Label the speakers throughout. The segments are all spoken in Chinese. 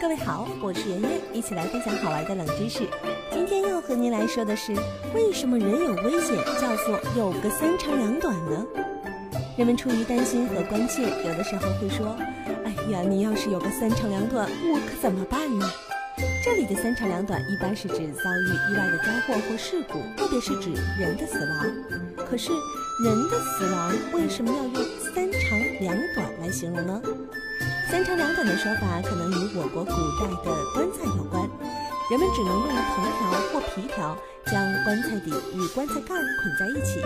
Speaker 1: 各位好，我是圆圆，一起来分享好玩的冷知识。今天要和您来说的是，为什么人有危险叫做有个三长两短呢？人们出于担心和关切，有的时候会说：“哎呀，你要是有个三长两短，我可怎么办呢？”这里的三长两短一般是指遭遇意外的灾祸或事故，特别是指人的死亡。可是，人的死亡为什么要用三长两短来形容呢？三长两短的说法可能与我国古代的棺材有关，人们只能用藤条或皮条将棺材底与棺材盖捆在一起。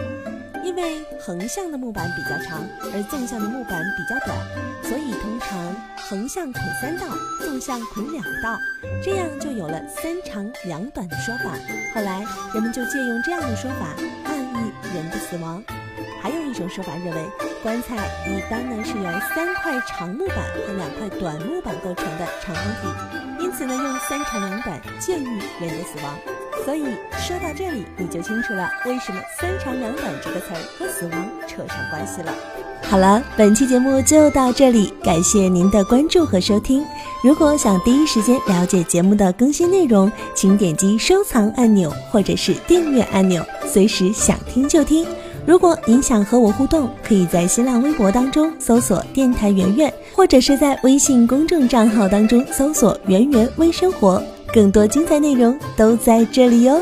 Speaker 1: 因为横向的木板比较长，而纵向的木板比较短，所以通常横向捆三道，纵向捆两道，这样就有了三长两短的说法。后来人们就借用这样的说法，人的死亡。还有一种说法认为，棺材一般呢是由三块长木板和两块短木板构成的长方体，因此呢用三长两短鉴喻人的死亡。所以说到这里，你就清楚了为什么“三长两短”这个词儿和死亡扯上关系了。好了，本期节目就到这里，感谢您的关注和收听。如果想第一时间了解节目的更新内容，请点击收藏按钮或者是订阅按钮，随时想听就听。如果您想和我互动，可以在新浪微博当中搜索“电台圆圆”，或者是在微信公众账号当中搜索“圆圆微生活”。更多精彩内容都在这里哟。